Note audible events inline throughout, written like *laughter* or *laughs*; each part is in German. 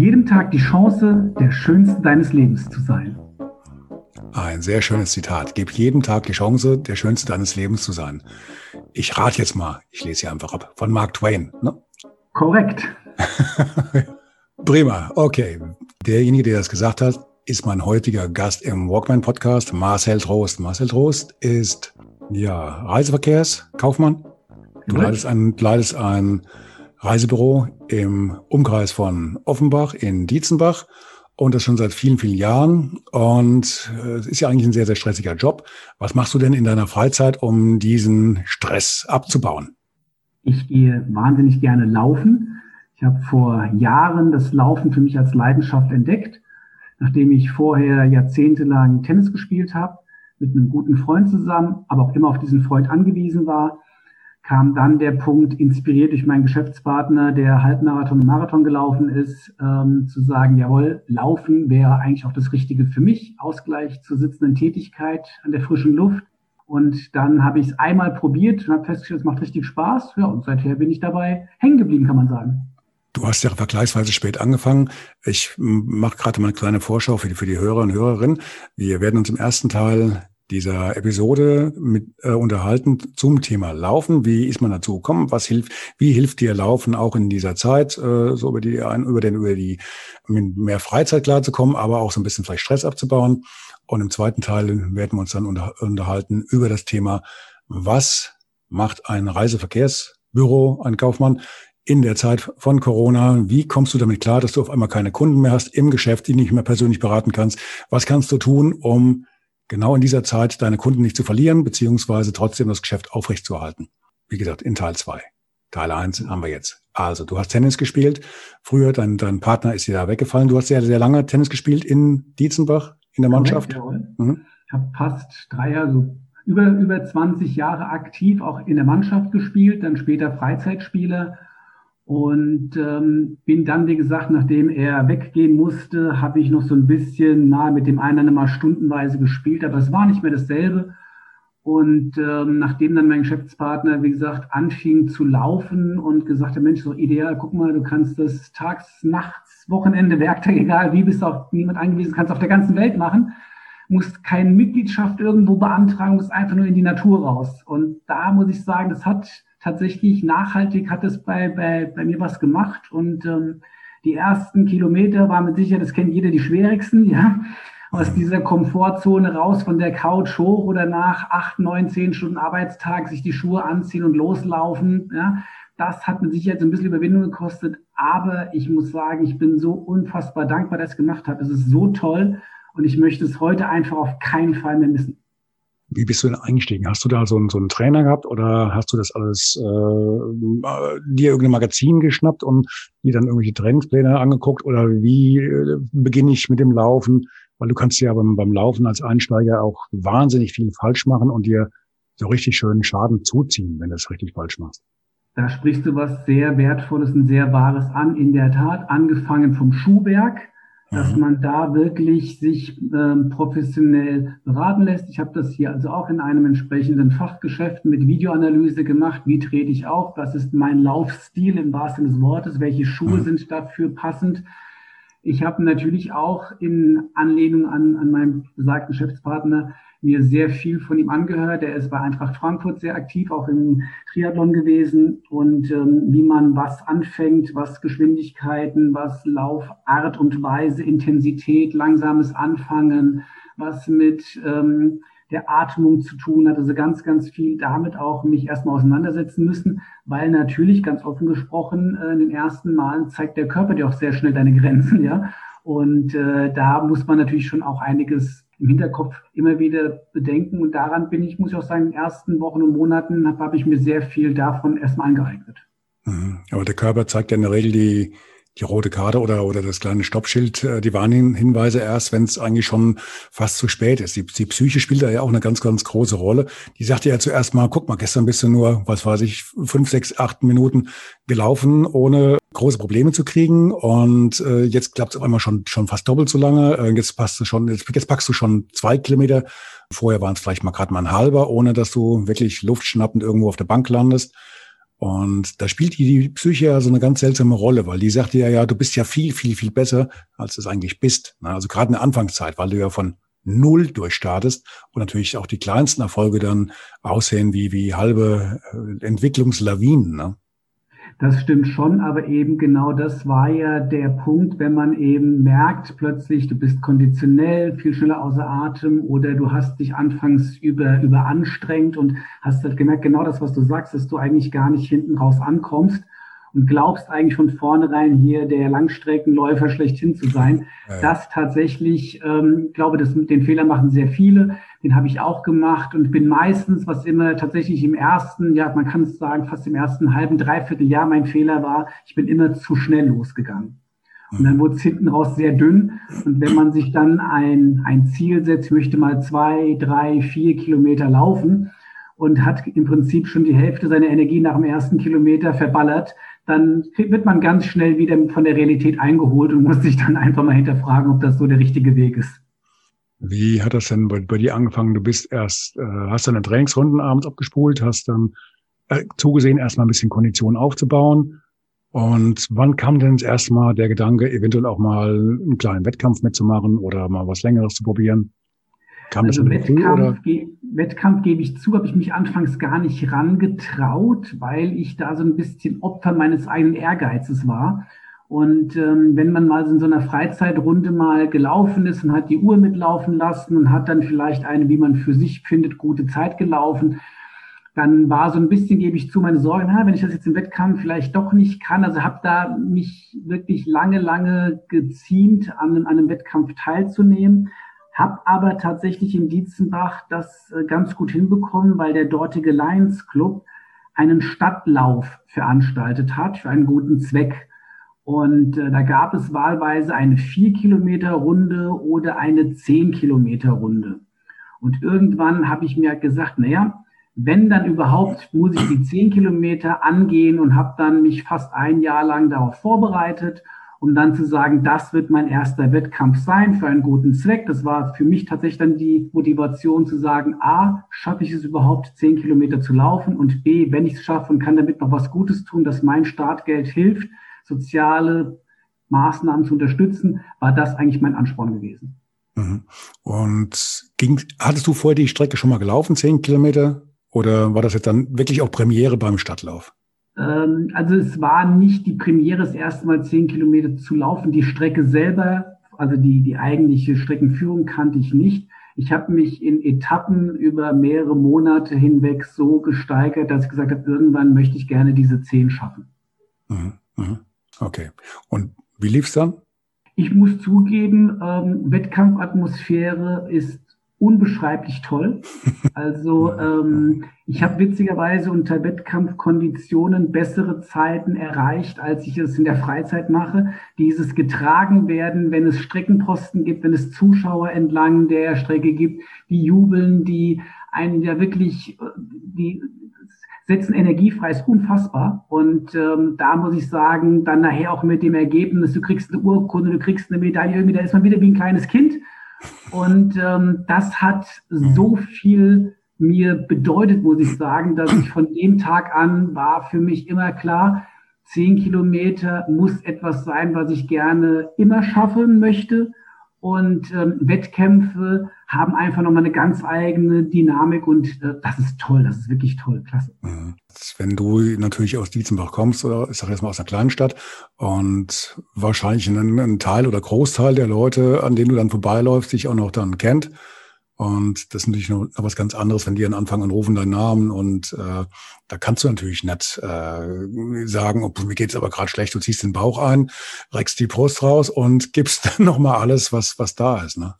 Jedem Tag die Chance, der Schönste deines Lebens zu sein. Ein sehr schönes Zitat. Gib jedem Tag die Chance, der Schönste deines Lebens zu sein. Ich rate jetzt mal, ich lese hier einfach ab, von Mark Twain. Ne? Korrekt. *laughs* Prima, okay. Derjenige, der das gesagt hat, ist mein heutiger Gast im Walkman Podcast, Marcel Trost. Marcel Trost ist ja Reiseverkehrskaufmann. Du leitest ein, leitest ein Reisebüro im Umkreis von Offenbach in Dietzenbach und das schon seit vielen, vielen Jahren. Und äh, es ist ja eigentlich ein sehr, sehr stressiger Job. Was machst du denn in deiner Freizeit, um diesen Stress abzubauen? Ich gehe wahnsinnig gerne laufen. Ich habe vor Jahren das Laufen für mich als Leidenschaft entdeckt, nachdem ich vorher jahrzehntelang Tennis gespielt habe, mit einem guten Freund zusammen, aber auch immer auf diesen Freund angewiesen war kam dann der Punkt, inspiriert durch meinen Geschäftspartner, der Halbmarathon und Marathon gelaufen ist, ähm, zu sagen, jawohl, Laufen wäre eigentlich auch das Richtige für mich, Ausgleich zur sitzenden Tätigkeit an der frischen Luft. Und dann habe ich es einmal probiert und habe festgestellt, es macht richtig Spaß. Ja, und seither bin ich dabei hängen geblieben, kann man sagen. Du hast ja vergleichsweise spät angefangen. Ich mache gerade mal eine kleine Vorschau für die, für die Hörer und Hörerinnen. Wir werden uns im ersten Teil dieser Episode mit, äh, unterhalten zum Thema Laufen. Wie ist man dazu gekommen? Was hilft, wie hilft dir Laufen auch in dieser Zeit, äh, so über die, über den, über die, mit mehr Freizeit klarzukommen, aber auch so ein bisschen vielleicht Stress abzubauen. Und im zweiten Teil werden wir uns dann unter, unterhalten über das Thema, was macht ein Reiseverkehrsbüro, ein Kaufmann in der Zeit von Corona? Wie kommst du damit klar, dass du auf einmal keine Kunden mehr hast im Geschäft, die nicht mehr persönlich beraten kannst? Was kannst du tun, um genau in dieser Zeit deine Kunden nicht zu verlieren, beziehungsweise trotzdem das Geschäft aufrechtzuerhalten. Wie gesagt, in Teil zwei. Teil eins haben wir jetzt. Also, du hast Tennis gespielt. Früher, dein, dein Partner ist dir da weggefallen. Du hast sehr, sehr lange Tennis gespielt in Dietzenbach, in der Mannschaft. Mhm. Ich habe fast drei Jahre, so über, über 20 Jahre aktiv auch in der Mannschaft gespielt, dann später Freizeitspieler und ähm, bin dann, wie gesagt, nachdem er weggehen musste, habe ich noch so ein bisschen mal mit dem einen mal stundenweise gespielt, aber es war nicht mehr dasselbe. Und ähm, nachdem dann mein Geschäftspartner, wie gesagt, anfing zu laufen und gesagt hat, Mensch, so ideal, guck mal, du kannst das tags, nachts, Wochenende, Werktag, egal wie, bist auf niemand angewiesen, kannst auf der ganzen Welt machen, musst keine Mitgliedschaft irgendwo beantragen, musst einfach nur in die Natur raus. Und da muss ich sagen, das hat tatsächlich nachhaltig hat es bei, bei, bei mir was gemacht. Und ähm, die ersten Kilometer waren mit Sicherheit, das kennt jeder, die schwierigsten, ja. Aus dieser Komfortzone raus von der Couch hoch oder nach acht, neun, zehn Stunden Arbeitstag sich die Schuhe anziehen und loslaufen, ja. Das hat mit Sicherheit so ein bisschen Überwindung gekostet. Aber ich muss sagen, ich bin so unfassbar dankbar, dass ich es gemacht habe. Es ist so toll. Und ich möchte es heute einfach auf keinen Fall mehr missen. Wie bist du denn eingestiegen? Hast du da so einen, so einen Trainer gehabt oder hast du das alles äh, dir irgendein Magazin geschnappt und dir dann irgendwelche Trainingspläne angeguckt? Oder wie äh, beginne ich mit dem Laufen? Weil du kannst ja beim, beim Laufen als Einsteiger auch wahnsinnig viel falsch machen und dir so richtig schönen Schaden zuziehen, wenn du es richtig falsch machst. Da sprichst du was sehr Wertvolles und sehr Wahres an. In der Tat, angefangen vom Schuhwerk dass mhm. man da wirklich sich ähm, professionell beraten lässt. Ich habe das hier also auch in einem entsprechenden Fachgeschäft mit Videoanalyse gemacht. Wie trete ich auf? Was ist mein Laufstil im wahrsten Sinne des Wortes? Welche Schuhe mhm. sind dafür passend? Ich habe natürlich auch in Anlehnung an, an meinen besagten Geschäftspartner mir sehr viel von ihm angehört. Er ist bei Eintracht Frankfurt sehr aktiv, auch im Triathlon gewesen und ähm, wie man was anfängt, was Geschwindigkeiten, was Laufart und Weise, Intensität, langsames Anfangen, was mit ähm, der Atmung zu tun hat. Also ganz, ganz viel damit auch mich erstmal auseinandersetzen müssen, weil natürlich ganz offen gesprochen äh, in den ersten Malen zeigt der Körper dir auch sehr schnell deine Grenzen, ja. Und äh, da muss man natürlich schon auch einiges im Hinterkopf immer wieder bedenken. Und daran bin ich, muss ich auch sagen, in den ersten Wochen und Monaten habe hab ich mir sehr viel davon erstmal angeeignet. Mhm. Aber der Körper zeigt ja in der Regel die, die rote Karte oder, oder das kleine Stoppschild, äh, die Warnhinweise erst, wenn es eigentlich schon fast zu spät ist. Die, die Psyche spielt da ja auch eine ganz, ganz große Rolle. Die sagte ja zuerst mal, guck mal, gestern bist du nur, was weiß ich, fünf, sechs, acht Minuten gelaufen, ohne große Probleme zu kriegen. Und äh, jetzt klappt es auf einmal schon, schon fast doppelt so lange. Äh, jetzt passt du schon, jetzt, jetzt packst du schon zwei Kilometer. Vorher waren es vielleicht mal gerade mal ein halber, ohne dass du wirklich luftschnappend irgendwo auf der Bank landest. Und da spielt die, Psyche ja so eine ganz seltsame Rolle, weil die sagt ja, ja, du bist ja viel, viel, viel besser, als du es eigentlich bist. Also gerade in der Anfangszeit, weil du ja von Null durchstartest und natürlich auch die kleinsten Erfolge dann aussehen wie, wie halbe äh, Entwicklungslawinen. Ne? Das stimmt schon, aber eben genau das war ja der Punkt, wenn man eben merkt plötzlich, du bist konditionell viel schneller außer Atem oder du hast dich anfangs über, überanstrengt und hast halt gemerkt, genau das, was du sagst, dass du eigentlich gar nicht hinten raus ankommst und glaubst eigentlich von vornherein hier der Langstreckenläufer schlechthin zu sein. Ja. Das tatsächlich, ähm, glaube, das, den Fehler machen sehr viele den habe ich auch gemacht und bin meistens, was immer tatsächlich im ersten, ja, man kann es sagen, fast im ersten halben, dreiviertel Jahr mein Fehler war, ich bin immer zu schnell losgegangen. Und dann wurde es hinten raus sehr dünn. Und wenn man sich dann ein, ein Ziel setzt, ich möchte mal zwei, drei, vier Kilometer laufen und hat im Prinzip schon die Hälfte seiner Energie nach dem ersten Kilometer verballert, dann wird man ganz schnell wieder von der Realität eingeholt und muss sich dann einfach mal hinterfragen, ob das so der richtige Weg ist. Wie hat das denn bei, bei dir angefangen? Du bist erst, äh, hast deine Trainingsrunden abends abgespult, hast dann äh, zugesehen, erstmal ein bisschen Kondition aufzubauen. Und wann kam denn das erste Mal der Gedanke, eventuell auch mal einen kleinen Wettkampf mitzumachen oder mal was Längeres zu probieren? Kam also das Wettkampf, ge Wettkampf gebe ich zu, habe ich mich anfangs gar nicht rangetraut, weil ich da so ein bisschen Opfer meines eigenen Ehrgeizes war und ähm, wenn man mal in so einer Freizeitrunde mal gelaufen ist und hat die Uhr mitlaufen lassen und hat dann vielleicht eine, wie man für sich findet, gute Zeit gelaufen, dann war so ein bisschen, gebe ich zu, meine Sorge, na, wenn ich das jetzt im Wettkampf vielleicht doch nicht kann. Also habe da mich wirklich lange, lange geziemt, an, an einem Wettkampf teilzunehmen. Habe aber tatsächlich in Dietzenbach das äh, ganz gut hinbekommen, weil der dortige Lions Club einen Stadtlauf veranstaltet hat für einen guten Zweck. Und äh, da gab es wahlweise eine 4-Kilometer-Runde oder eine 10-Kilometer-Runde. Und irgendwann habe ich mir gesagt, naja, wenn dann überhaupt, muss ich die 10 Kilometer angehen und habe dann mich fast ein Jahr lang darauf vorbereitet, um dann zu sagen, das wird mein erster Wettkampf sein für einen guten Zweck. Das war für mich tatsächlich dann die Motivation zu sagen, a, schaffe ich es überhaupt, 10 Kilometer zu laufen und b, wenn ich es schaffe und kann damit noch was Gutes tun, dass mein Startgeld hilft, soziale Maßnahmen zu unterstützen, war das eigentlich mein Ansporn gewesen. Mhm. Und ging, hattest du vorher die Strecke schon mal gelaufen, zehn Kilometer? Oder war das jetzt dann wirklich auch Premiere beim Stadtlauf? Ähm, also es war nicht die Premiere, das erste Mal zehn Kilometer zu laufen. Die Strecke selber, also die, die eigentliche Streckenführung kannte ich nicht. Ich habe mich in Etappen über mehrere Monate hinweg so gesteigert, dass ich gesagt habe, irgendwann möchte ich gerne diese zehn schaffen. Mhm. Mhm. Okay. Und wie lief's dann? Ich muss zugeben, ähm, Wettkampfatmosphäre ist unbeschreiblich toll. *laughs* Also ähm, ich habe witzigerweise unter Wettkampfkonditionen bessere Zeiten erreicht, als ich es in der Freizeit mache. Dieses getragen werden, wenn es Streckenposten gibt, wenn es Zuschauer entlang der Strecke gibt, die jubeln, die einen ja wirklich, die setzen Energie frei, ist unfassbar. Und ähm, da muss ich sagen, dann nachher auch mit dem Ergebnis, du kriegst eine Urkunde, du kriegst eine Medaille, irgendwie, da ist man wieder wie ein kleines Kind. Und ähm, das hat so viel mir bedeutet, muss ich sagen, dass ich von dem Tag an war für mich immer klar, zehn Kilometer muss etwas sein, was ich gerne immer schaffen möchte. Und ähm, Wettkämpfe haben einfach nochmal eine ganz eigene Dynamik und äh, das ist toll, das ist wirklich toll, klasse. Wenn du natürlich aus Dietzenbach kommst, oder ich sage jetzt mal aus einer kleinen Stadt und wahrscheinlich ein, ein Teil oder Großteil der Leute, an denen du dann vorbeiläufst, dich auch noch dann kennt, und das ist natürlich noch was ganz anderes, wenn die dann anfangen und rufen deinen Namen. Und äh, da kannst du natürlich nicht äh, sagen, oh, mir geht's aber gerade schlecht, du ziehst den Bauch ein, reckst die Brust raus und gibst *laughs* dann nochmal alles, was, was da ist. Ne?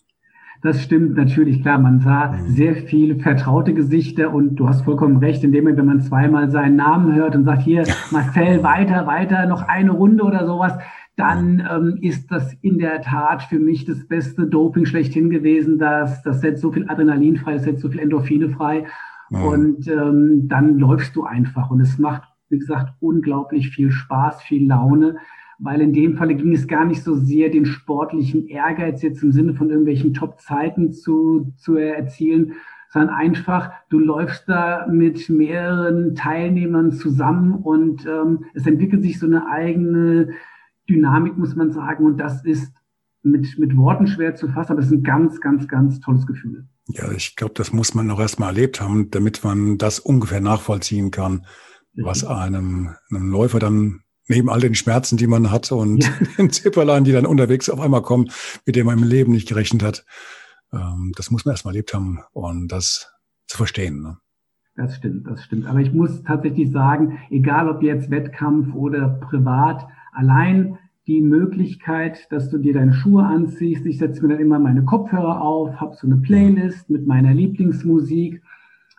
Das stimmt natürlich, klar. Man sah mhm. sehr viele vertraute Gesichter und du hast vollkommen recht, indem man, wenn man zweimal seinen Namen hört und sagt, hier, *laughs* Marcel, weiter, weiter, noch eine Runde oder sowas, dann ähm, ist das in der Tat für mich das beste Doping schlechthin gewesen. Das, das setzt so viel Adrenalin frei, das setzt so viel Endorphine frei. Mhm. Und ähm, dann läufst du einfach. Und es macht, wie gesagt, unglaublich viel Spaß, viel Laune weil in dem Falle ging es gar nicht so sehr, den sportlichen Ehrgeiz jetzt im Sinne von irgendwelchen Top-Zeiten zu, zu erzielen, sondern einfach, du läufst da mit mehreren Teilnehmern zusammen und ähm, es entwickelt sich so eine eigene Dynamik, muss man sagen, und das ist mit, mit Worten schwer zu fassen, aber es ist ein ganz, ganz, ganz tolles Gefühl. Ja, ich glaube, das muss man noch erst mal erlebt haben, damit man das ungefähr nachvollziehen kann, was einem, einem Läufer dann neben all den Schmerzen, die man hat und ja. *laughs* den Zipperlein, die dann unterwegs auf einmal kommen, mit dem man im Leben nicht gerechnet hat. Ähm, das muss man erstmal erlebt haben und das zu verstehen. Ne? Das stimmt, das stimmt. Aber ich muss tatsächlich sagen, egal ob jetzt Wettkampf oder privat, allein die Möglichkeit, dass du dir deine Schuhe anziehst. Ich setze mir dann immer meine Kopfhörer auf, habe so eine Playlist mit meiner Lieblingsmusik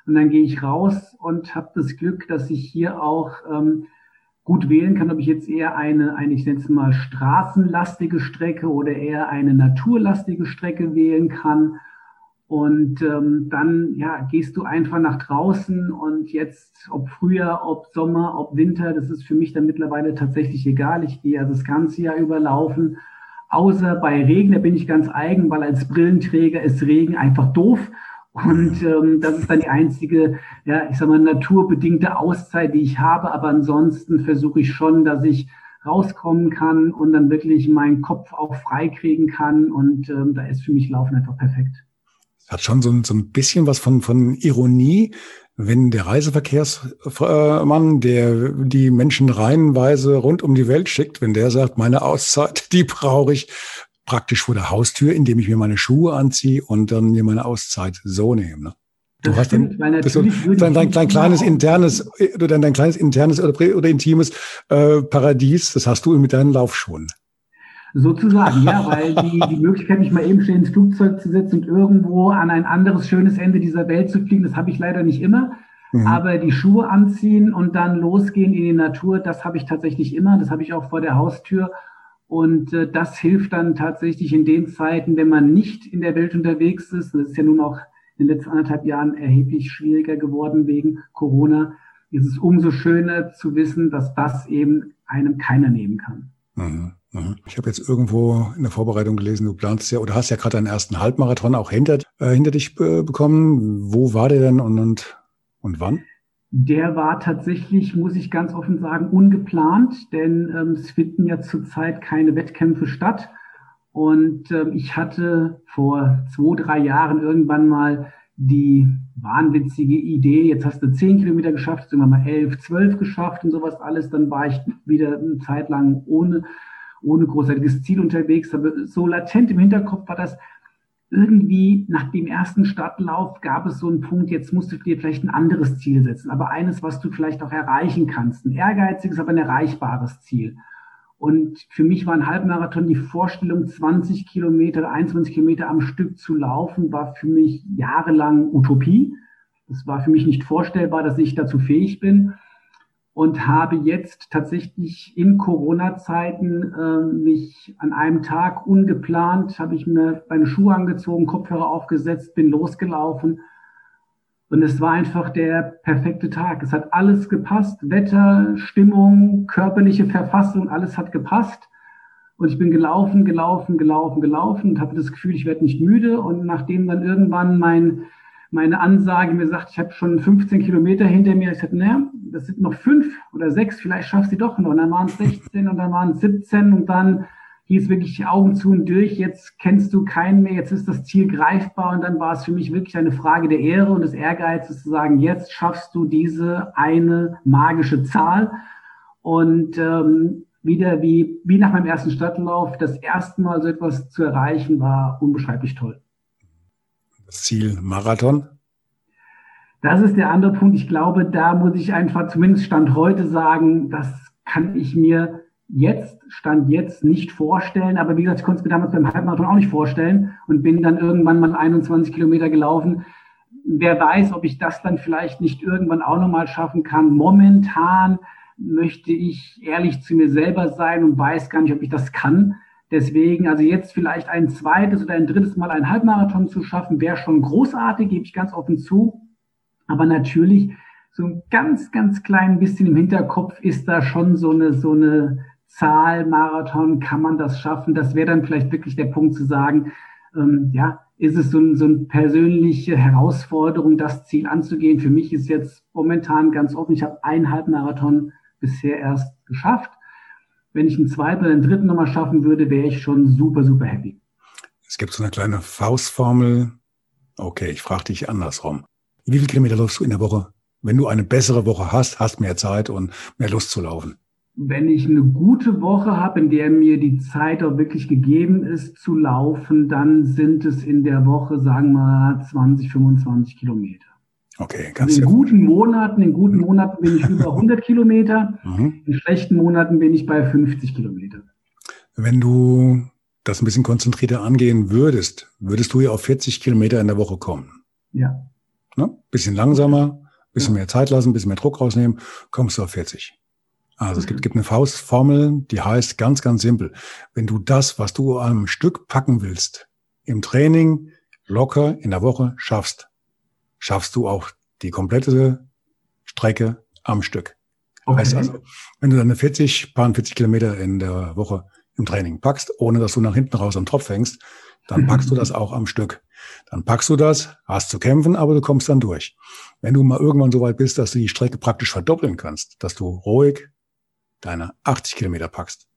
und dann gehe ich raus und habe das Glück, dass ich hier auch ähm, gut wählen kann, ob ich jetzt eher eine, eine ich nenne es mal straßenlastige Strecke oder eher eine naturlastige Strecke wählen kann. Und ähm, dann ja, gehst du einfach nach draußen und jetzt, ob Frühjahr, ob Sommer, ob Winter, das ist für mich dann mittlerweile tatsächlich egal. Ich gehe also das ganze Jahr überlaufen. Außer bei Regen, da bin ich ganz eigen, weil als Brillenträger ist Regen einfach doof. Und ähm, das ist dann die einzige, ja, ich sag mal, naturbedingte Auszeit, die ich habe. Aber ansonsten versuche ich schon, dass ich rauskommen kann und dann wirklich meinen Kopf auch freikriegen kann. Und ähm, da ist für mich Laufen einfach perfekt. Hat schon so, so ein bisschen was von, von Ironie, wenn der Reiseverkehrsmann, der die Menschen reihenweise rund um die Welt schickt, wenn der sagt, meine Auszeit, *laughs* die brauche ich praktisch vor der Haustür, indem ich mir meine Schuhe anziehe und dann mir meine Auszeit so nehme. Ne? Du das hast stimmt, dann so, dein, dein, dein kleines internes oder dein, dein kleines internes oder, oder intimes äh, Paradies, das hast du mit deinen Laufschuhen. Sozusagen, ja, *laughs* weil die, die Möglichkeit, mich mal eben schnell ins Flugzeug zu setzen und irgendwo an ein anderes schönes Ende dieser Welt zu fliegen, das habe ich leider nicht immer. Mhm. Aber die Schuhe anziehen und dann losgehen in die Natur, das habe ich tatsächlich immer. Das habe ich auch vor der Haustür. Und äh, das hilft dann tatsächlich in den Zeiten, wenn man nicht in der Welt unterwegs ist. Das ist ja nun auch in den letzten anderthalb Jahren erheblich schwieriger geworden wegen Corona. Ist es umso schöner zu wissen, dass das eben einem keiner nehmen kann. Mhm. mhm. Ich habe jetzt irgendwo in der Vorbereitung gelesen, du planst ja oder hast ja gerade deinen ersten Halbmarathon auch hinter, äh, hinter dich äh, bekommen. Wo war der denn und, und, und wann? Der war tatsächlich, muss ich ganz offen sagen, ungeplant, denn ähm, es finden ja zurzeit keine Wettkämpfe statt. Und ähm, ich hatte vor zwei, drei Jahren irgendwann mal die wahnwitzige Idee, jetzt hast du zehn Kilometer geschafft, jetzt irgendwann mal elf, zwölf geschafft und sowas alles. Dann war ich wieder eine Zeit lang ohne, ohne großartiges Ziel unterwegs. Aber so latent im Hinterkopf war das, irgendwie nach dem ersten Stadtlauf gab es so einen Punkt, jetzt musst du dir vielleicht ein anderes Ziel setzen, aber eines, was du vielleicht auch erreichen kannst. Ein ehrgeiziges, aber ein erreichbares Ziel. Und für mich war ein Halbmarathon die Vorstellung, 20 Kilometer, 21 Kilometer am Stück zu laufen, war für mich jahrelang Utopie. Das war für mich nicht vorstellbar, dass ich dazu fähig bin und habe jetzt tatsächlich in Corona-Zeiten äh, mich an einem Tag ungeplant, habe ich mir meine Schuhe angezogen, Kopfhörer aufgesetzt, bin losgelaufen und es war einfach der perfekte Tag. Es hat alles gepasst, Wetter, Stimmung, körperliche Verfassung, alles hat gepasst. Und ich bin gelaufen, gelaufen, gelaufen, gelaufen und habe das Gefühl, ich werde nicht müde. Und nachdem dann irgendwann mein meine Ansage mir sagt, ich habe schon 15 Kilometer hinter mir. Ich sagte, naja, das sind noch fünf oder sechs, vielleicht schaffst du doch noch. Und dann waren es 16 und dann waren es 17 und dann hieß wirklich die Augen zu und durch. Jetzt kennst du keinen mehr, jetzt ist das Ziel greifbar und dann war es für mich wirklich eine Frage der Ehre und des Ehrgeizes zu sagen, jetzt schaffst du diese eine magische Zahl. Und ähm, wieder wie, wie nach meinem ersten Stadtlauf, das erste Mal so etwas zu erreichen, war unbeschreiblich toll. Ziel Marathon? Das ist der andere Punkt. Ich glaube, da muss ich einfach zumindest Stand heute sagen, das kann ich mir jetzt, Stand jetzt nicht vorstellen. Aber wie gesagt, ich konnte es mir damals beim Halbmarathon auch nicht vorstellen und bin dann irgendwann mal 21 Kilometer gelaufen. Wer weiß, ob ich das dann vielleicht nicht irgendwann auch nochmal schaffen kann. Momentan möchte ich ehrlich zu mir selber sein und weiß gar nicht, ob ich das kann. Deswegen, also jetzt vielleicht ein zweites oder ein drittes Mal einen Halbmarathon zu schaffen, wäre schon großartig, gebe ich ganz offen zu. Aber natürlich, so ein ganz, ganz klein bisschen im Hinterkopf ist da schon so eine, so eine Zahl, Marathon, kann man das schaffen? Das wäre dann vielleicht wirklich der Punkt zu sagen, ähm, ja, ist es so, ein, so eine persönliche Herausforderung, das Ziel anzugehen. Für mich ist jetzt momentan ganz offen, ich habe einen Halbmarathon bisher erst geschafft. Wenn ich einen zweiten oder einen dritten nochmal schaffen würde, wäre ich schon super, super happy. Es gibt so eine kleine Faustformel. Okay, ich frage dich andersrum. Wie viele Kilometer läufst du in der Woche? Wenn du eine bessere Woche hast, hast mehr Zeit und mehr Lust zu laufen. Wenn ich eine gute Woche habe, in der mir die Zeit auch wirklich gegeben ist zu laufen, dann sind es in der Woche, sagen wir, 20, 25 Kilometer. Okay, ganz in guten Monaten, in guten Monaten bin ich über *laughs* 100 Kilometer, mhm. in schlechten Monaten bin ich bei 50 Kilometer. Wenn du das ein bisschen konzentrierter angehen würdest, würdest du ja auf 40 Kilometer in der Woche kommen. Ja. Ne? Bisschen langsamer, bisschen ja. mehr Zeit lassen, bisschen mehr Druck rausnehmen, kommst du auf 40. Also es gibt, gibt eine Faustformel, die heißt ganz, ganz simpel. Wenn du das, was du am Stück packen willst, im Training locker in der Woche schaffst, schaffst du auch die komplette Strecke am Stück. Okay. Heißt also, wenn du deine 40, paar 40 Kilometer in der Woche im Training packst, ohne dass du nach hinten raus am Tropf hängst, dann packst du *laughs* das auch am Stück. Dann packst du das, hast zu kämpfen, aber du kommst dann durch. Wenn du mal irgendwann so weit bist, dass du die Strecke praktisch verdoppeln kannst, dass du ruhig deine 80 Kilometer packst,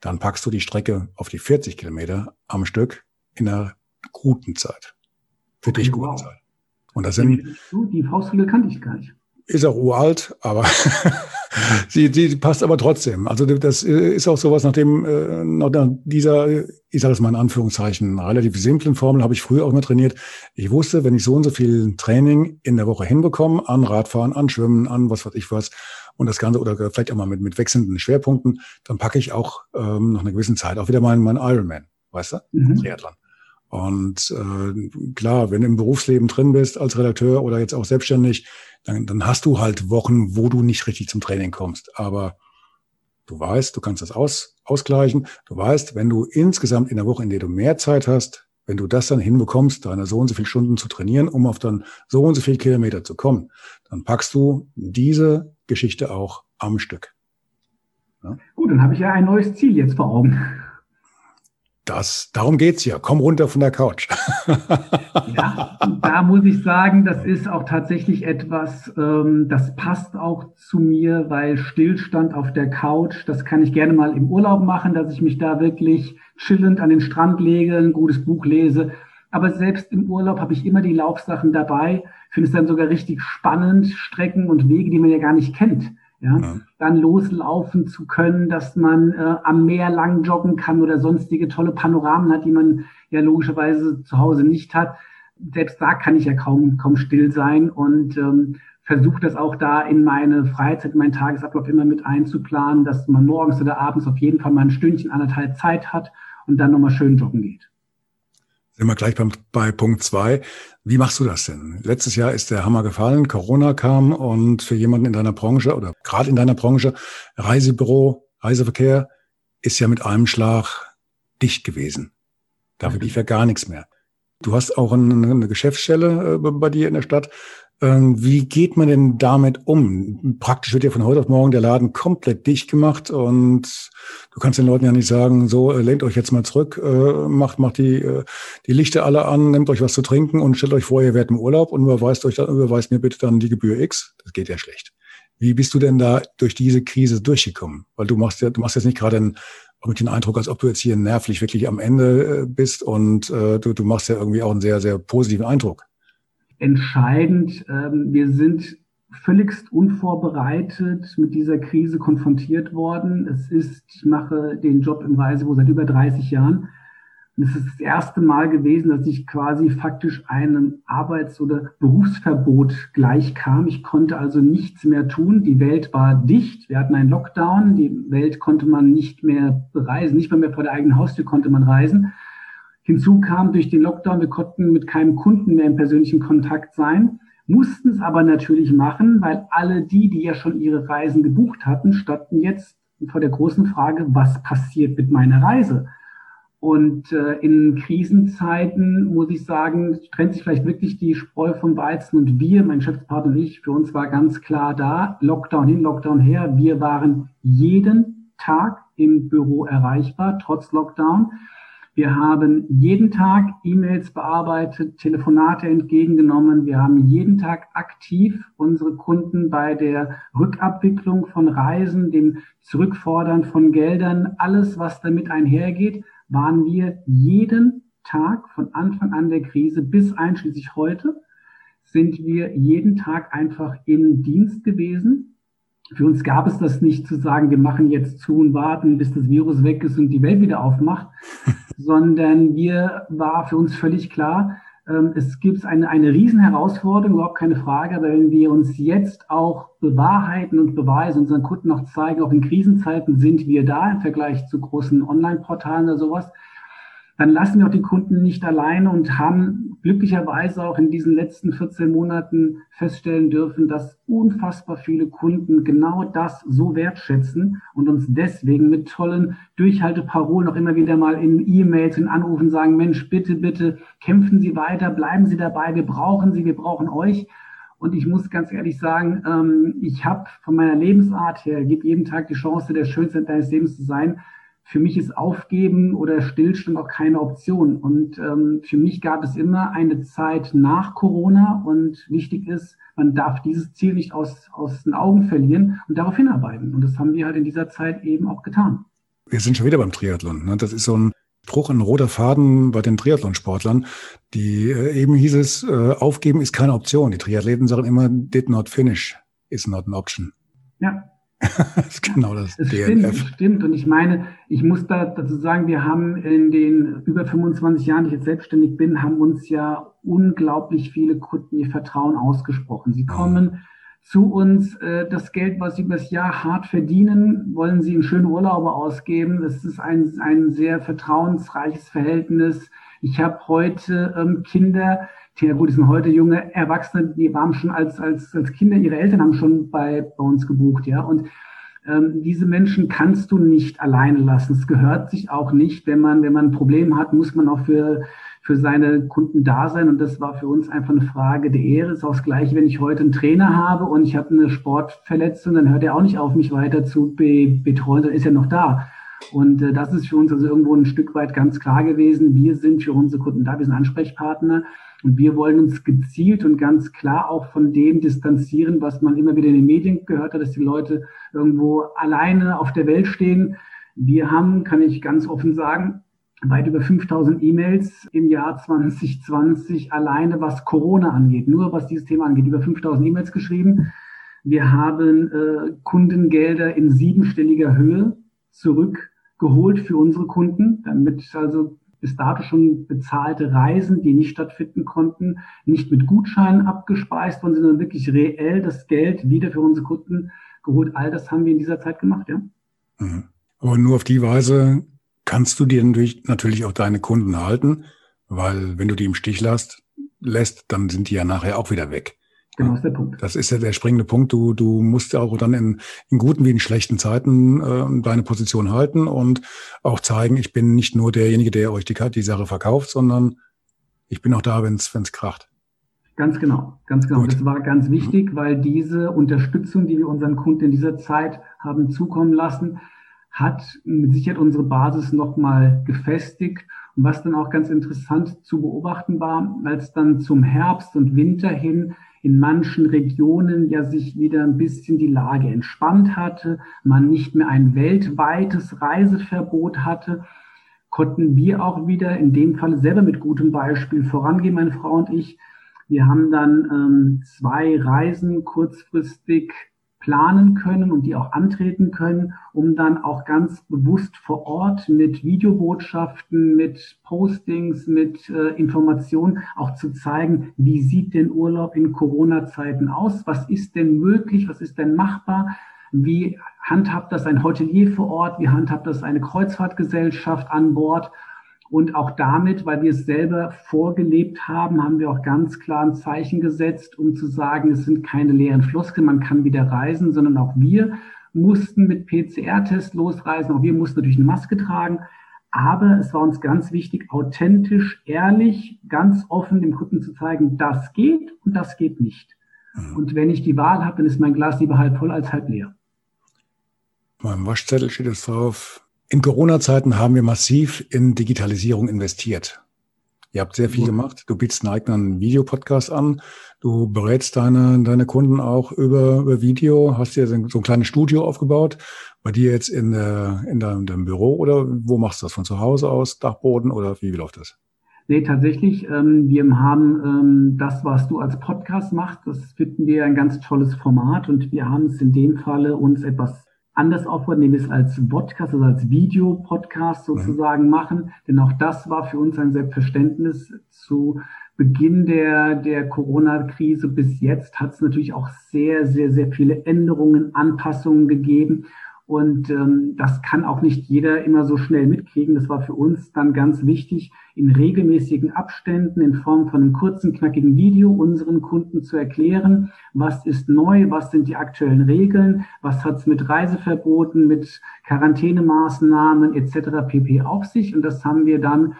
dann packst du die Strecke auf die 40 Kilometer am Stück in einer guten Zeit. Für okay, dich guten wow. Zeit. Und das sind. Die Faustregel kannte ich gar nicht. Ist auch uralt, aber *laughs* sie, sie passt aber trotzdem. Also das ist auch sowas, nachdem äh, nach dieser, ich sage es mal in Anführungszeichen, relativ simplen Formel habe ich früher auch mal trainiert. Ich wusste, wenn ich so und so viel Training in der Woche hinbekomme, an Radfahren, an Schwimmen, an was weiß ich was, und das Ganze, oder vielleicht auch mal mit, mit wechselnden Schwerpunkten, dann packe ich auch ähm, nach einer gewissen Zeit auch wieder meinen, meinen Ironman, weißt du? Mhm. Triathlon. Und äh, klar, wenn du im Berufsleben drin bist als Redakteur oder jetzt auch selbstständig, dann, dann hast du halt Wochen, wo du nicht richtig zum Training kommst. Aber du weißt, du kannst das aus, ausgleichen. Du weißt, wenn du insgesamt in der Woche, in der du mehr Zeit hast, wenn du das dann hinbekommst, deine so und so viele Stunden zu trainieren, um auf dann so und so viele Kilometer zu kommen, dann packst du diese Geschichte auch am Stück. Ja? Gut, dann habe ich ja ein neues Ziel jetzt vor Augen. Das, darum geht's ja. Komm runter von der Couch. *laughs* ja, da muss ich sagen, das ist auch tatsächlich etwas, ähm, das passt auch zu mir, weil Stillstand auf der Couch, das kann ich gerne mal im Urlaub machen, dass ich mich da wirklich chillend an den Strand lege, ein gutes Buch lese. Aber selbst im Urlaub habe ich immer die Laufsachen dabei. Finde es dann sogar richtig spannend, Strecken und Wege, die man ja gar nicht kennt ja, ja. dann loslaufen zu können, dass man äh, am Meer lang joggen kann oder sonstige tolle Panoramen hat, die man ja logischerweise zu Hause nicht hat. Selbst da kann ich ja kaum, kaum still sein und ähm, versuche das auch da in meine Freizeit, in meinen Tagesablauf immer mit einzuplanen, dass man morgens oder abends auf jeden Fall mal ein Stündchen, anderthalb Zeit hat und dann nochmal schön joggen geht. Sind wir gleich beim, bei Punkt zwei. Wie machst du das denn? Letztes Jahr ist der Hammer gefallen, Corona kam und für jemanden in deiner Branche oder gerade in deiner Branche, Reisebüro, Reiseverkehr, ist ja mit einem Schlag dicht gewesen. Dafür lief ja gar nichts mehr. Du hast auch eine, Geschäftsstelle äh, bei dir in der Stadt. Ähm, wie geht man denn damit um? Praktisch wird ja von heute auf morgen der Laden komplett dicht gemacht und du kannst den Leuten ja nicht sagen, so äh, lehnt euch jetzt mal zurück, äh, macht, macht die, äh, die Lichter alle an, nehmt euch was zu trinken und stellt euch vor, ihr werdet im Urlaub und überweist euch dann, überweist mir bitte dann die Gebühr X. Das geht ja schlecht. Wie bist du denn da durch diese Krise durchgekommen? Weil du machst ja, du machst jetzt nicht gerade einen, mit den Eindruck, als ob du jetzt hier nervlich wirklich am Ende bist und äh, du, du machst ja irgendwie auch einen sehr, sehr positiven Eindruck entscheidend. Ähm, wir sind völligst unvorbereitet mit dieser Krise konfrontiert worden. Es ist, ich mache den Job im Reisebüro seit über 30 Jahren Und es ist das erste Mal gewesen, dass ich quasi faktisch einem Arbeits- oder Berufsverbot gleichkam. Ich konnte also nichts mehr tun. Die Welt war dicht. Wir hatten einen Lockdown. Die Welt konnte man nicht mehr bereisen. Nicht mal mehr vor der eigenen Haustür konnte man reisen. Hinzu kam durch den Lockdown, wir konnten mit keinem Kunden mehr im persönlichen Kontakt sein, mussten es aber natürlich machen, weil alle die, die ja schon ihre Reisen gebucht hatten, standen jetzt vor der großen Frage, was passiert mit meiner Reise? Und äh, in Krisenzeiten muss ich sagen, trennt sich vielleicht wirklich die Spreu vom Weizen und wir, mein Geschäftspartner und ich, für uns war ganz klar da, Lockdown hin, Lockdown her. Wir waren jeden Tag im Büro erreichbar, trotz Lockdown. Wir haben jeden Tag E-Mails bearbeitet, Telefonate entgegengenommen. Wir haben jeden Tag aktiv unsere Kunden bei der Rückabwicklung von Reisen, dem Zurückfordern von Geldern, alles, was damit einhergeht, waren wir jeden Tag von Anfang an der Krise bis einschließlich heute, sind wir jeden Tag einfach im Dienst gewesen. Für uns gab es das nicht zu sagen, wir machen jetzt zu und warten, bis das Virus weg ist und die Welt wieder aufmacht, *laughs* sondern wir war für uns völlig klar, ähm, es gibt eine, eine Riesenherausforderung, überhaupt keine Frage, aber wenn wir uns jetzt auch bewahrheiten und beweisen, unseren Kunden noch zeigen, auch in Krisenzeiten sind wir da im Vergleich zu großen Online-Portalen oder sowas, dann lassen wir auch die Kunden nicht alleine und haben glücklicherweise auch in diesen letzten 14 Monaten feststellen dürfen, dass unfassbar viele Kunden genau das so wertschätzen und uns deswegen mit tollen Durchhalteparolen auch immer wieder mal in E-Mails und Anrufen sagen, Mensch, bitte, bitte kämpfen Sie weiter, bleiben Sie dabei, wir brauchen Sie, wir brauchen euch. Und ich muss ganz ehrlich sagen, ähm, ich habe von meiner Lebensart her, gebe jeden Tag die Chance, der Schönste deines Lebens zu sein für mich ist Aufgeben oder Stillstand auch keine Option. Und ähm, für mich gab es immer eine Zeit nach Corona und wichtig ist, man darf dieses Ziel nicht aus, aus den Augen verlieren und darauf hinarbeiten. Und das haben wir halt in dieser Zeit eben auch getan. Wir sind schon wieder beim Triathlon. Ne? Das ist so ein Spruch, ein roter Faden bei den Triathlonsportlern. Die äh, eben hieß es, äh, aufgeben ist keine Option. Die Triathleten sagen immer, did not finish is not an option. Ja, *laughs* das ist genau das. Das stimmt, stimmt. Und ich meine, ich muss da dazu sagen, wir haben in den über 25 Jahren, die ich jetzt selbstständig bin, haben uns ja unglaublich viele Kunden ihr Vertrauen ausgesprochen. Sie kommen mhm. Zu uns, äh, das Geld, was sie übers Jahr hart verdienen, wollen sie in schöne Urlaube ausgeben. Es ist ein, ein sehr vertrauensreiches Verhältnis. Ich habe heute ähm, Kinder, ja gut, die sind heute junge Erwachsene, die waren schon als, als, als Kinder, ihre Eltern haben schon bei, bei uns gebucht, ja. Und ähm, diese Menschen kannst du nicht alleine lassen. Es gehört sich auch nicht. Wenn man, wenn man ein Problem hat, muss man auch für, für seine Kunden da sein. Und das war für uns einfach eine Frage der Ehre. Es ist auch das Gleiche, wenn ich heute einen Trainer habe und ich habe eine Sportverletzung, dann hört er auch nicht auf, mich weiter zu be betreuen, dann ist er noch da. Und äh, das ist für uns also irgendwo ein Stück weit ganz klar gewesen. Wir sind für unsere Kunden da, wir sind Ansprechpartner. Und wir wollen uns gezielt und ganz klar auch von dem distanzieren, was man immer wieder in den Medien gehört hat, dass die Leute irgendwo alleine auf der Welt stehen. Wir haben, kann ich ganz offen sagen, weit über 5000 E-Mails im Jahr 2020 alleine, was Corona angeht, nur was dieses Thema angeht, über 5000 E-Mails geschrieben. Wir haben äh, Kundengelder in siebenstelliger Höhe zurückgeholt für unsere Kunden, damit also bis dato schon bezahlte Reisen, die nicht stattfinden konnten, nicht mit Gutscheinen abgespeist worden, sondern wirklich reell das Geld wieder für unsere Kunden geholt. All das haben wir in dieser Zeit gemacht, ja. Mhm. Aber nur auf die Weise kannst du dir natürlich auch deine Kunden halten, weil wenn du die im Stich lässt, lässt, dann sind die ja nachher auch wieder weg. Genau, ist der Punkt. Das ist ja der springende Punkt. Du, du musst ja auch dann in, in guten wie in schlechten Zeiten äh, deine Position halten und auch zeigen, ich bin nicht nur derjenige, der euch die, die Sache verkauft, sondern ich bin auch da, wenn es kracht. Ganz genau, ganz genau. Gut. Das war ganz wichtig, weil diese Unterstützung, die wir unseren Kunden in dieser Zeit haben zukommen lassen, hat mit Sicherheit unsere Basis nochmal gefestigt. Und was dann auch ganz interessant zu beobachten war, als dann zum Herbst und Winter hin in manchen Regionen ja sich wieder ein bisschen die Lage entspannt hatte, man nicht mehr ein weltweites Reiseverbot hatte, konnten wir auch wieder in dem Fall selber mit gutem Beispiel vorangehen, meine Frau und ich. Wir haben dann ähm, zwei Reisen kurzfristig planen können und die auch antreten können, um dann auch ganz bewusst vor Ort mit Videobotschaften, mit Postings, mit äh, Informationen auch zu zeigen, wie sieht denn Urlaub in Corona-Zeiten aus? Was ist denn möglich? Was ist denn machbar? Wie handhabt das ein Hotelier vor Ort? Wie handhabt das eine Kreuzfahrtgesellschaft an Bord? Und auch damit, weil wir es selber vorgelebt haben, haben wir auch ganz klar ein Zeichen gesetzt, um zu sagen, es sind keine leeren Floskeln, man kann wieder reisen, sondern auch wir mussten mit PCR-Test losreisen. Auch wir mussten natürlich eine Maske tragen. Aber es war uns ganz wichtig, authentisch, ehrlich, ganz offen dem Kunden zu zeigen, das geht und das geht nicht. Mhm. Und wenn ich die Wahl habe, dann ist mein Glas lieber halb voll als halb leer. Beim Waschzettel steht es drauf, in Corona-Zeiten haben wir massiv in Digitalisierung investiert. Ihr habt sehr viel gemacht. Du bietest einen eigenen Videopodcast an. Du berätst deine, deine Kunden auch über, über Video. Hast dir so ein kleines Studio aufgebaut. Bei dir jetzt in, der, in deinem, deinem Büro oder wo machst du das? Von zu Hause aus, Dachboden oder wie, wie läuft das? Nee, tatsächlich. Ähm, wir haben ähm, das, was du als Podcast machst, das finden wir ein ganz tolles Format und wir haben es in dem Falle uns etwas anders aufbauen, indem wir es als Podcast, also als Videopodcast mhm. sozusagen mhm. machen. Denn auch das war für uns ein Selbstverständnis. Zu Beginn der, der Corona-Krise bis jetzt hat es natürlich auch sehr, sehr, sehr viele Änderungen, Anpassungen gegeben. Und ähm, das kann auch nicht jeder immer so schnell mitkriegen. Das war für uns dann ganz wichtig, in regelmäßigen Abständen in Form von einem kurzen, knackigen Video unseren Kunden zu erklären, was ist neu, was sind die aktuellen Regeln, was hat es mit Reiseverboten, mit Quarantänemaßnahmen etc. pp. auf sich. Und das haben wir dann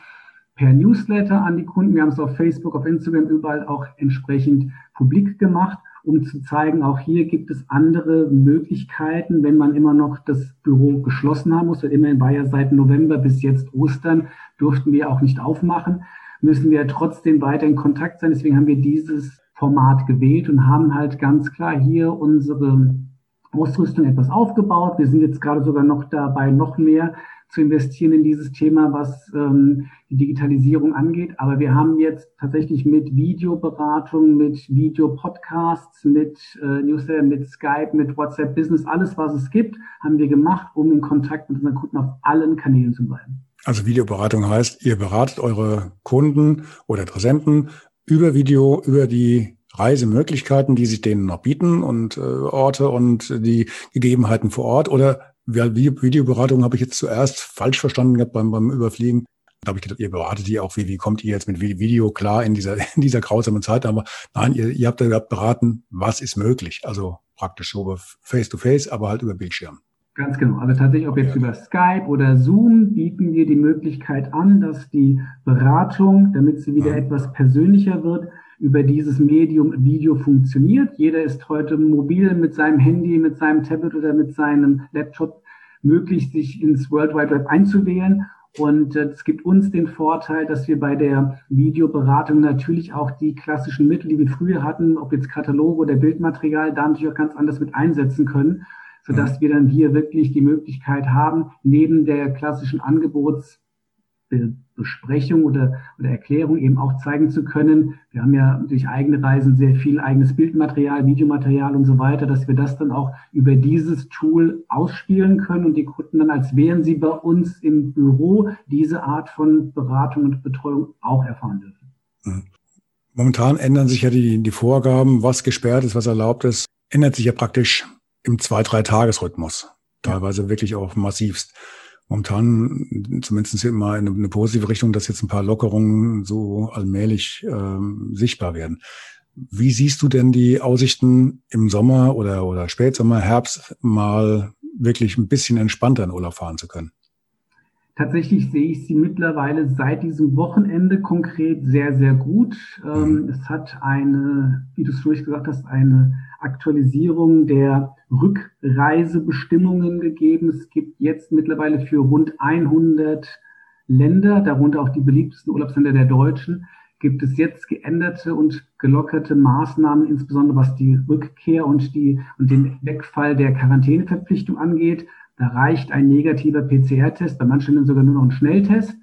per Newsletter an die Kunden. Wir haben es auf Facebook, auf Instagram überall auch entsprechend publik gemacht um zu zeigen, auch hier gibt es andere Möglichkeiten, wenn man immer noch das Büro geschlossen haben muss. Weil immerhin war ja seit November bis jetzt Ostern, durften wir auch nicht aufmachen, müssen wir trotzdem weiter in Kontakt sein. Deswegen haben wir dieses Format gewählt und haben halt ganz klar hier unsere Ausrüstung etwas aufgebaut. Wir sind jetzt gerade sogar noch dabei, noch mehr zu investieren in dieses Thema, was ähm, die Digitalisierung angeht. Aber wir haben jetzt tatsächlich mit Videoberatung, mit Videopodcasts, mit äh, Newsletter, mit Skype, mit WhatsApp Business, alles, was es gibt, haben wir gemacht, um in Kontakt mit unseren Kunden auf allen Kanälen zu bleiben. Also Videoberatung heißt, ihr beratet eure Kunden oder Interessenten über Video, über die Reisemöglichkeiten, die sich denen noch bieten und äh, Orte und die Gegebenheiten vor Ort oder Videoberatung habe ich jetzt zuerst falsch verstanden gehabt beim, beim Überfliegen. Da habe ich gedacht, ihr beratet die auch, wie, wie kommt ihr jetzt mit Video klar in dieser, *laughs* in dieser grausamen Zeit? Aber nein, ihr, ihr habt da beraten, was ist möglich. Also praktisch so face-to-face, aber halt über Bildschirm. Ganz genau. Also tatsächlich, ob jetzt ja. über Skype oder Zoom, bieten wir die Möglichkeit an, dass die Beratung, damit sie wieder ja. etwas persönlicher wird, über dieses Medium Video funktioniert. Jeder ist heute mobil mit seinem Handy, mit seinem Tablet oder mit seinem Laptop möglich, sich ins World Wide Web einzuwählen. Und äh, es gibt uns den Vorteil, dass wir bei der Videoberatung natürlich auch die klassischen Mittel, die wir früher hatten, ob jetzt Kataloge oder Bildmaterial, da natürlich auch ganz anders mit einsetzen können, sodass mhm. wir dann hier wirklich die Möglichkeit haben, neben der klassischen Angebots Besprechung oder, oder Erklärung eben auch zeigen zu können. Wir haben ja durch eigene Reisen sehr viel eigenes Bildmaterial, Videomaterial und so weiter, dass wir das dann auch über dieses Tool ausspielen können und die Kunden dann, als wären sie bei uns im Büro, diese Art von Beratung und Betreuung auch erfahren dürfen. Mhm. Momentan ändern sich ja die, die Vorgaben, was gesperrt ist, was erlaubt ist, ändert sich ja praktisch im zwei, drei Tagesrhythmus. Teilweise wirklich auch massivst momentan zumindest immer in eine positive Richtung, dass jetzt ein paar Lockerungen so allmählich ähm, sichtbar werden. Wie siehst du denn die Aussichten im Sommer oder, oder Spätsommer, Herbst mal wirklich ein bisschen entspannter in Urlaub fahren zu können? Tatsächlich sehe ich sie mittlerweile seit diesem Wochenende konkret sehr, sehr gut. Ähm, mhm. Es hat eine, wie du es vorhin gesagt hast, eine Aktualisierung der Rückreisebestimmungen gegeben. Es gibt jetzt mittlerweile für rund 100 Länder, darunter auch die beliebtesten Urlaubsländer der Deutschen, gibt es jetzt geänderte und gelockerte Maßnahmen, insbesondere was die Rückkehr und, die, und den Wegfall der Quarantäneverpflichtung angeht. Da reicht ein negativer PCR-Test, bei manchen sogar nur noch ein Schnelltest.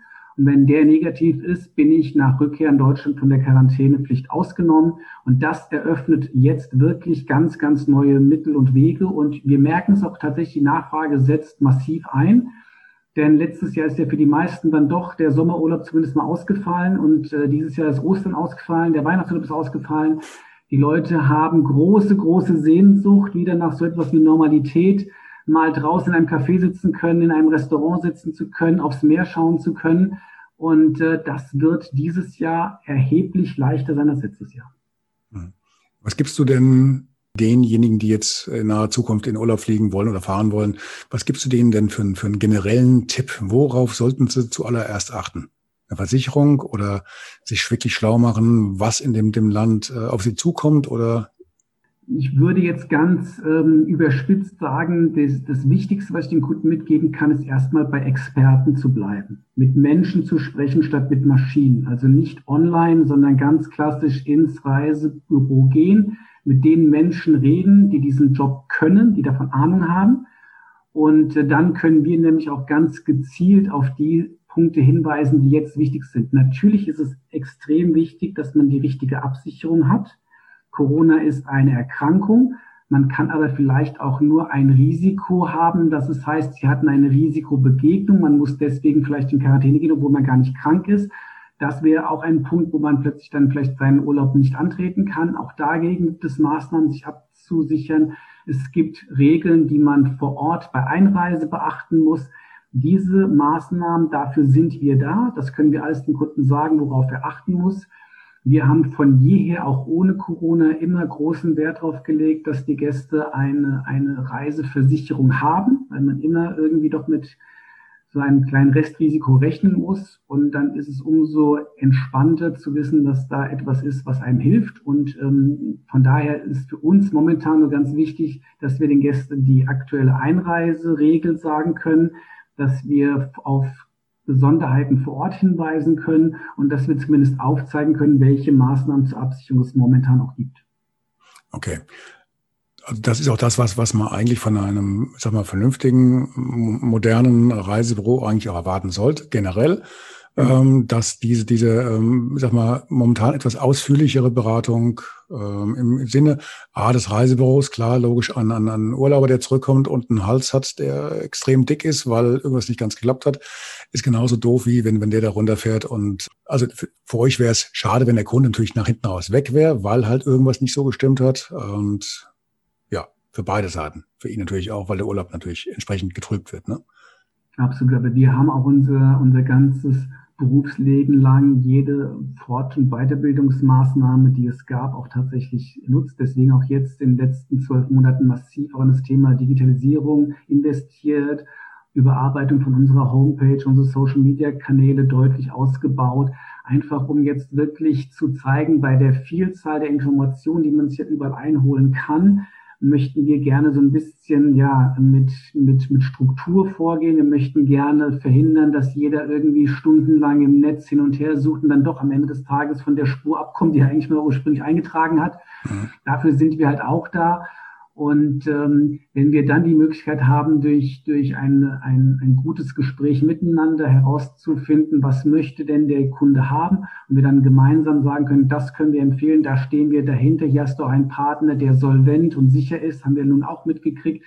Wenn der negativ ist, bin ich nach Rückkehr in Deutschland von der Quarantänepflicht ausgenommen. Und das eröffnet jetzt wirklich ganz, ganz neue Mittel und Wege. Und wir merken es auch tatsächlich, die Nachfrage setzt massiv ein. Denn letztes Jahr ist ja für die meisten dann doch der Sommerurlaub zumindest mal ausgefallen und äh, dieses Jahr ist Ostern ausgefallen, der Weihnachtsurlaub ist ausgefallen. Die Leute haben große, große Sehnsucht wieder nach so etwas wie Normalität, mal draußen in einem Café sitzen können, in einem Restaurant sitzen zu können, aufs Meer schauen zu können. Und äh, das wird dieses Jahr erheblich leichter sein als letztes Jahr. Hm. Was gibst du denn denjenigen, die jetzt in naher Zukunft in Urlaub fliegen wollen oder fahren wollen, was gibst du denen denn für, für einen generellen Tipp? Worauf sollten sie zuallererst achten? Eine Versicherung oder sich wirklich schlau machen, was in dem, dem Land äh, auf sie zukommt oder ich würde jetzt ganz ähm, überspitzt sagen, das, das Wichtigste, was ich den Kunden mitgeben kann, ist erstmal bei Experten zu bleiben, mit Menschen zu sprechen statt mit Maschinen. Also nicht online, sondern ganz klassisch ins Reisebüro gehen, mit den Menschen reden, die diesen Job können, die davon Ahnung haben. Und äh, dann können wir nämlich auch ganz gezielt auf die Punkte hinweisen, die jetzt wichtig sind. Natürlich ist es extrem wichtig, dass man die richtige Absicherung hat Corona ist eine Erkrankung. Man kann aber vielleicht auch nur ein Risiko haben, dass es heißt, Sie hatten eine Risikobegegnung. Man muss deswegen vielleicht in Quarantäne gehen, obwohl man gar nicht krank ist. Das wäre auch ein Punkt, wo man plötzlich dann vielleicht seinen Urlaub nicht antreten kann. Auch dagegen gibt es Maßnahmen, sich abzusichern. Es gibt Regeln, die man vor Ort bei Einreise beachten muss. Diese Maßnahmen, dafür sind wir da. Das können wir alles den Kunden sagen, worauf er achten muss. Wir haben von jeher auch ohne Corona immer großen Wert darauf gelegt, dass die Gäste eine, eine Reiseversicherung haben, weil man immer irgendwie doch mit so einem kleinen Restrisiko rechnen muss. Und dann ist es umso entspannter zu wissen, dass da etwas ist, was einem hilft. Und ähm, von daher ist für uns momentan nur ganz wichtig, dass wir den Gästen die aktuelle Einreiseregel sagen können, dass wir auf Besonderheiten vor Ort hinweisen können und dass wir zumindest aufzeigen können, welche Maßnahmen zur Absicherung es momentan auch gibt. Okay. Also das ist auch das, was, was man eigentlich von einem, sag mal, vernünftigen, modernen Reisebüro eigentlich auch erwarten sollte, generell ähm, dass diese, diese, ähm, sag mal, momentan etwas ausführlichere Beratung ähm, im Sinne A des Reisebüros, klar, logisch an, an, an Urlauber, der zurückkommt und einen Hals hat, der extrem dick ist, weil irgendwas nicht ganz geklappt hat, ist genauso doof wie wenn, wenn der da runterfährt. Und also für, für euch wäre es schade, wenn der Kunde natürlich nach hinten raus weg wäre, weil halt irgendwas nicht so gestimmt hat. Und ja, für beide Seiten. Für ihn natürlich auch, weil der Urlaub natürlich entsprechend getrübt wird. Ne? Absolut, aber wir haben auch unser, unser ganzes Berufsleben lang jede Fort- und Weiterbildungsmaßnahme, die es gab, auch tatsächlich nutzt. Deswegen auch jetzt in den letzten zwölf Monaten massiv auch in das Thema Digitalisierung investiert, Überarbeitung von unserer Homepage, unsere Social-Media-Kanäle deutlich ausgebaut, einfach um jetzt wirklich zu zeigen, bei der Vielzahl der Informationen, die man sich ja überall einholen kann, möchten wir gerne so ein bisschen ja mit, mit, mit Struktur vorgehen. Wir möchten gerne verhindern, dass jeder irgendwie stundenlang im Netz hin und her sucht und dann doch am Ende des Tages von der Spur abkommt, die er eigentlich mal ursprünglich eingetragen hat. Mhm. Dafür sind wir halt auch da. Und ähm, wenn wir dann die Möglichkeit haben, durch, durch ein, ein, ein gutes Gespräch miteinander herauszufinden, was möchte denn der Kunde haben, und wir dann gemeinsam sagen können, das können wir empfehlen, da stehen wir dahinter, hier hast du einen Partner, der solvent und sicher ist, haben wir nun auch mitgekriegt,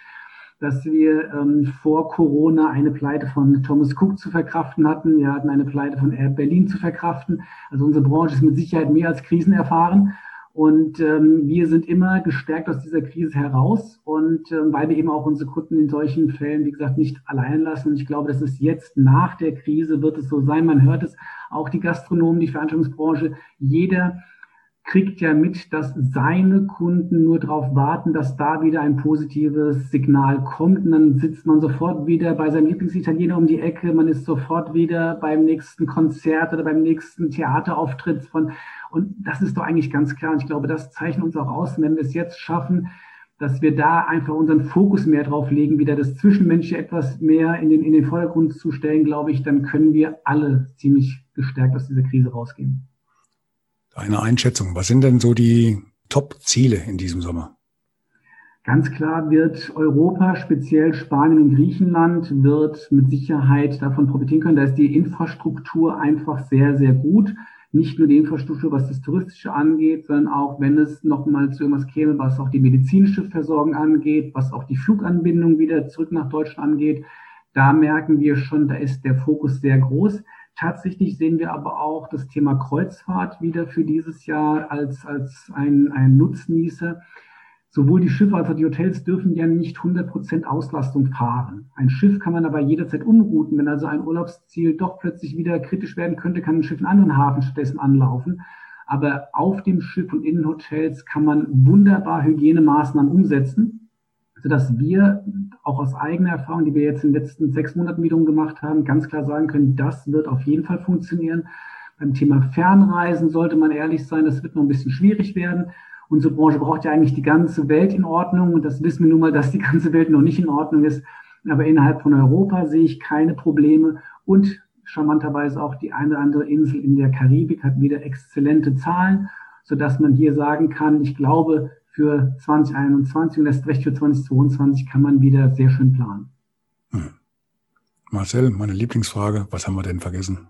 dass wir ähm, vor Corona eine Pleite von Thomas Cook zu verkraften hatten. Wir hatten eine Pleite von Air Berlin zu verkraften. Also unsere Branche ist mit Sicherheit mehr als Krisen erfahren. Und ähm, wir sind immer gestärkt aus dieser Krise heraus und ähm, weil wir eben auch unsere Kunden in solchen Fällen, wie gesagt, nicht allein lassen. Und ich glaube, das ist jetzt nach der Krise wird es so sein. Man hört es auch die Gastronomen, die Veranstaltungsbranche, jeder kriegt ja mit, dass seine Kunden nur darauf warten, dass da wieder ein positives Signal kommt. Und dann sitzt man sofort wieder bei seinem Lieblingsitaliener um die Ecke, man ist sofort wieder beim nächsten Konzert oder beim nächsten Theaterauftritt von und das ist doch eigentlich ganz klar. Und ich glaube, das zeichnet uns auch aus, wenn wir es jetzt schaffen, dass wir da einfach unseren Fokus mehr drauf legen, wieder das Zwischenmenschliche etwas mehr in den, in den Vordergrund zu stellen, glaube ich, dann können wir alle ziemlich gestärkt aus dieser Krise rausgehen. Deine Einschätzung, was sind denn so die Top-Ziele in diesem Sommer? Ganz klar wird Europa, speziell Spanien und Griechenland, wird mit Sicherheit davon profitieren können. Da ist die Infrastruktur einfach sehr, sehr gut. Nicht nur die Infrastruktur, was das Touristische angeht, sondern auch, wenn es nochmal zu irgendwas käme, was auch die medizinische Versorgung angeht, was auch die Fluganbindung wieder zurück nach Deutschland angeht. Da merken wir schon, da ist der Fokus sehr groß. Tatsächlich sehen wir aber auch das Thema Kreuzfahrt wieder für dieses Jahr als, als ein, ein Nutznießer sowohl die Schiffe als auch die Hotels dürfen ja nicht 100% Auslastung fahren. Ein Schiff kann man aber jederzeit umrouten. Wenn also ein Urlaubsziel doch plötzlich wieder kritisch werden könnte, kann ein Schiff einen anderen Hafen stattdessen anlaufen. Aber auf dem Schiff und in den Hotels kann man wunderbar Hygienemaßnahmen umsetzen, sodass wir auch aus eigener Erfahrung, die wir jetzt in den letzten sechs Monaten wiederum gemacht haben, ganz klar sagen können, das wird auf jeden Fall funktionieren. Beim Thema Fernreisen sollte man ehrlich sein, das wird noch ein bisschen schwierig werden. Unsere Branche braucht ja eigentlich die ganze Welt in Ordnung und das wissen wir nun mal, dass die ganze Welt noch nicht in Ordnung ist. Aber innerhalb von Europa sehe ich keine Probleme und charmanterweise auch die eine oder andere Insel in der Karibik hat wieder exzellente Zahlen, sodass man hier sagen kann, ich glaube, für 2021 und erst recht für 2022 kann man wieder sehr schön planen. Hm. Marcel, meine Lieblingsfrage, was haben wir denn vergessen?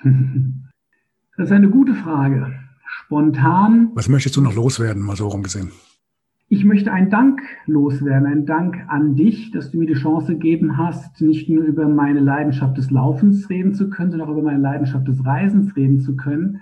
*laughs* das ist eine gute Frage spontan. Was möchtest du noch loswerden, mal so rumgesehen? Ich möchte einen Dank loswerden, einen Dank an dich, dass du mir die Chance gegeben hast, nicht nur über meine Leidenschaft des Laufens reden zu können, sondern auch über meine Leidenschaft des Reisens reden zu können,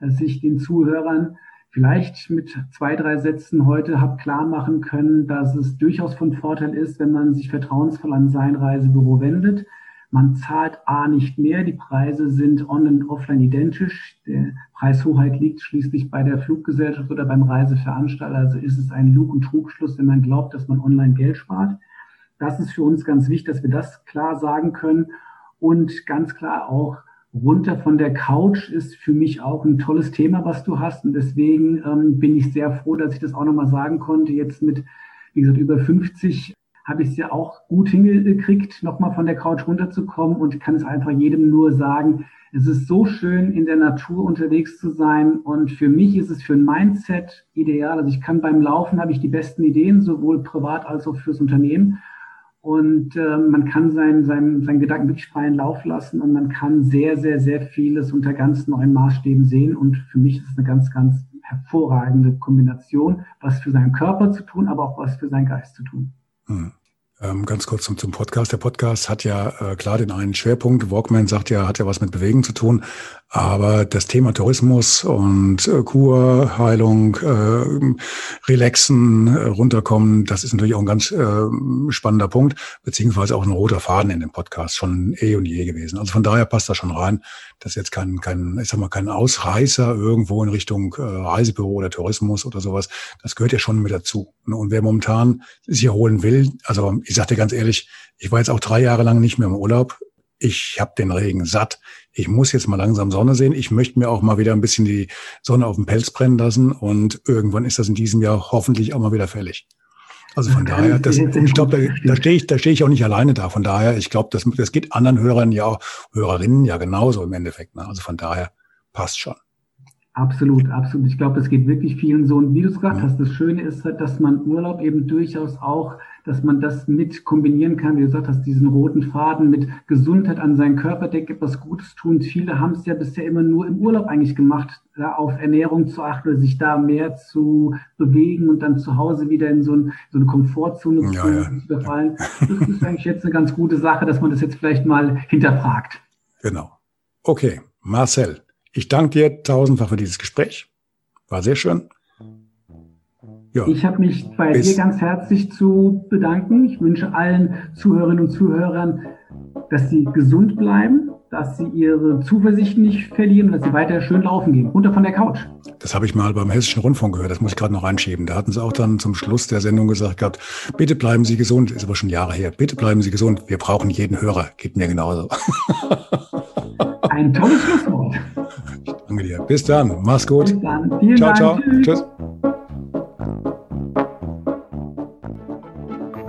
dass ich den Zuhörern vielleicht mit zwei, drei Sätzen heute habe klar machen können, dass es durchaus von Vorteil ist, wenn man sich vertrauensvoll an sein Reisebüro wendet, man zahlt A nicht mehr, die Preise sind on und offline identisch. Der Preishoheit liegt schließlich bei der Fluggesellschaft oder beim Reiseveranstalter. Also ist es ein Lug und Trugschluss, wenn man glaubt, dass man online Geld spart. Das ist für uns ganz wichtig, dass wir das klar sagen können. Und ganz klar auch runter von der Couch ist für mich auch ein tolles Thema, was du hast. Und deswegen ähm, bin ich sehr froh, dass ich das auch nochmal sagen konnte. Jetzt mit, wie gesagt, über 50 habe ich es ja auch gut hingekriegt, nochmal von der Couch runterzukommen und kann es einfach jedem nur sagen, es ist so schön, in der Natur unterwegs zu sein und für mich ist es für ein Mindset ideal. Also ich kann beim Laufen, habe ich die besten Ideen, sowohl privat als auch fürs Unternehmen. Und äh, man kann seinen, seinen, seinen Gedanken wirklich freien Lauf lassen und man kann sehr, sehr, sehr vieles unter ganz neuen Maßstäben sehen. Und für mich ist es eine ganz, ganz hervorragende Kombination, was für seinen Körper zu tun, aber auch was für seinen Geist zu tun. Hm. Ähm, ganz kurz zum, zum Podcast. Der Podcast hat ja äh, klar den einen Schwerpunkt. Walkman sagt ja, hat ja was mit Bewegen zu tun. Aber das Thema Tourismus und äh, Kur, Heilung, äh, Relaxen, äh, runterkommen, das ist natürlich auch ein ganz äh, spannender Punkt, beziehungsweise auch ein roter Faden in dem Podcast schon eh und je gewesen. Also von daher passt das schon rein. Das ist jetzt kein, kein, ich sag mal, kein Ausreißer irgendwo in Richtung äh, Reisebüro oder Tourismus oder sowas. Das gehört ja schon mit dazu. Und wer momentan sich erholen will, also ich sag dir ganz ehrlich, ich war jetzt auch drei Jahre lang nicht mehr im Urlaub. Ich habe den Regen satt. Ich muss jetzt mal langsam Sonne sehen. Ich möchte mir auch mal wieder ein bisschen die Sonne auf dem Pelz brennen lassen. Und irgendwann ist das in diesem Jahr hoffentlich auch mal wieder fällig. Also von *laughs* daher, das, ich glaube, da, da stehe ich, da stehe ich auch nicht alleine da. Von daher, ich glaube, das, das geht anderen Hörern ja auch, Hörerinnen ja genauso im Endeffekt. Ne? Also von daher passt schon. Absolut, absolut. Ich glaube, das geht wirklich vielen so. Und wie du es gesagt ja. hast, das Schöne ist halt, dass man Urlaub eben durchaus auch dass man das mit kombinieren kann, wie du gesagt hast, diesen roten Faden mit Gesundheit an seinen Körper, der etwas Gutes tun. Viele haben es ja bisher immer nur im Urlaub eigentlich gemacht, ja, auf Ernährung zu achten oder sich da mehr zu bewegen und dann zu Hause wieder in so, ein, so eine Komfortzone ja, zu, ja. Das ist eigentlich jetzt eine ganz gute Sache, dass man das jetzt vielleicht mal hinterfragt. Genau. Okay, Marcel, ich danke dir tausendfach für dieses Gespräch. War sehr schön. Ja. Ich habe mich bei Bis. dir ganz herzlich zu bedanken. Ich wünsche allen Zuhörerinnen und Zuhörern, dass sie gesund bleiben, dass sie ihre Zuversicht nicht verlieren, dass sie weiter schön laufen gehen, runter von der Couch. Das habe ich mal beim Hessischen Rundfunk gehört, das muss ich gerade noch einschieben. Da hatten sie auch dann zum Schluss der Sendung gesagt gehabt, bitte bleiben Sie gesund, ist aber schon Jahre her, bitte bleiben Sie gesund, wir brauchen jeden Hörer, geht mir genauso. *laughs* Ein tolles Schlusswort. Danke dir. Bis dann, mach's gut. Bis dann. Vielen ciao, Dank. ciao. Tschüss. Tschüss.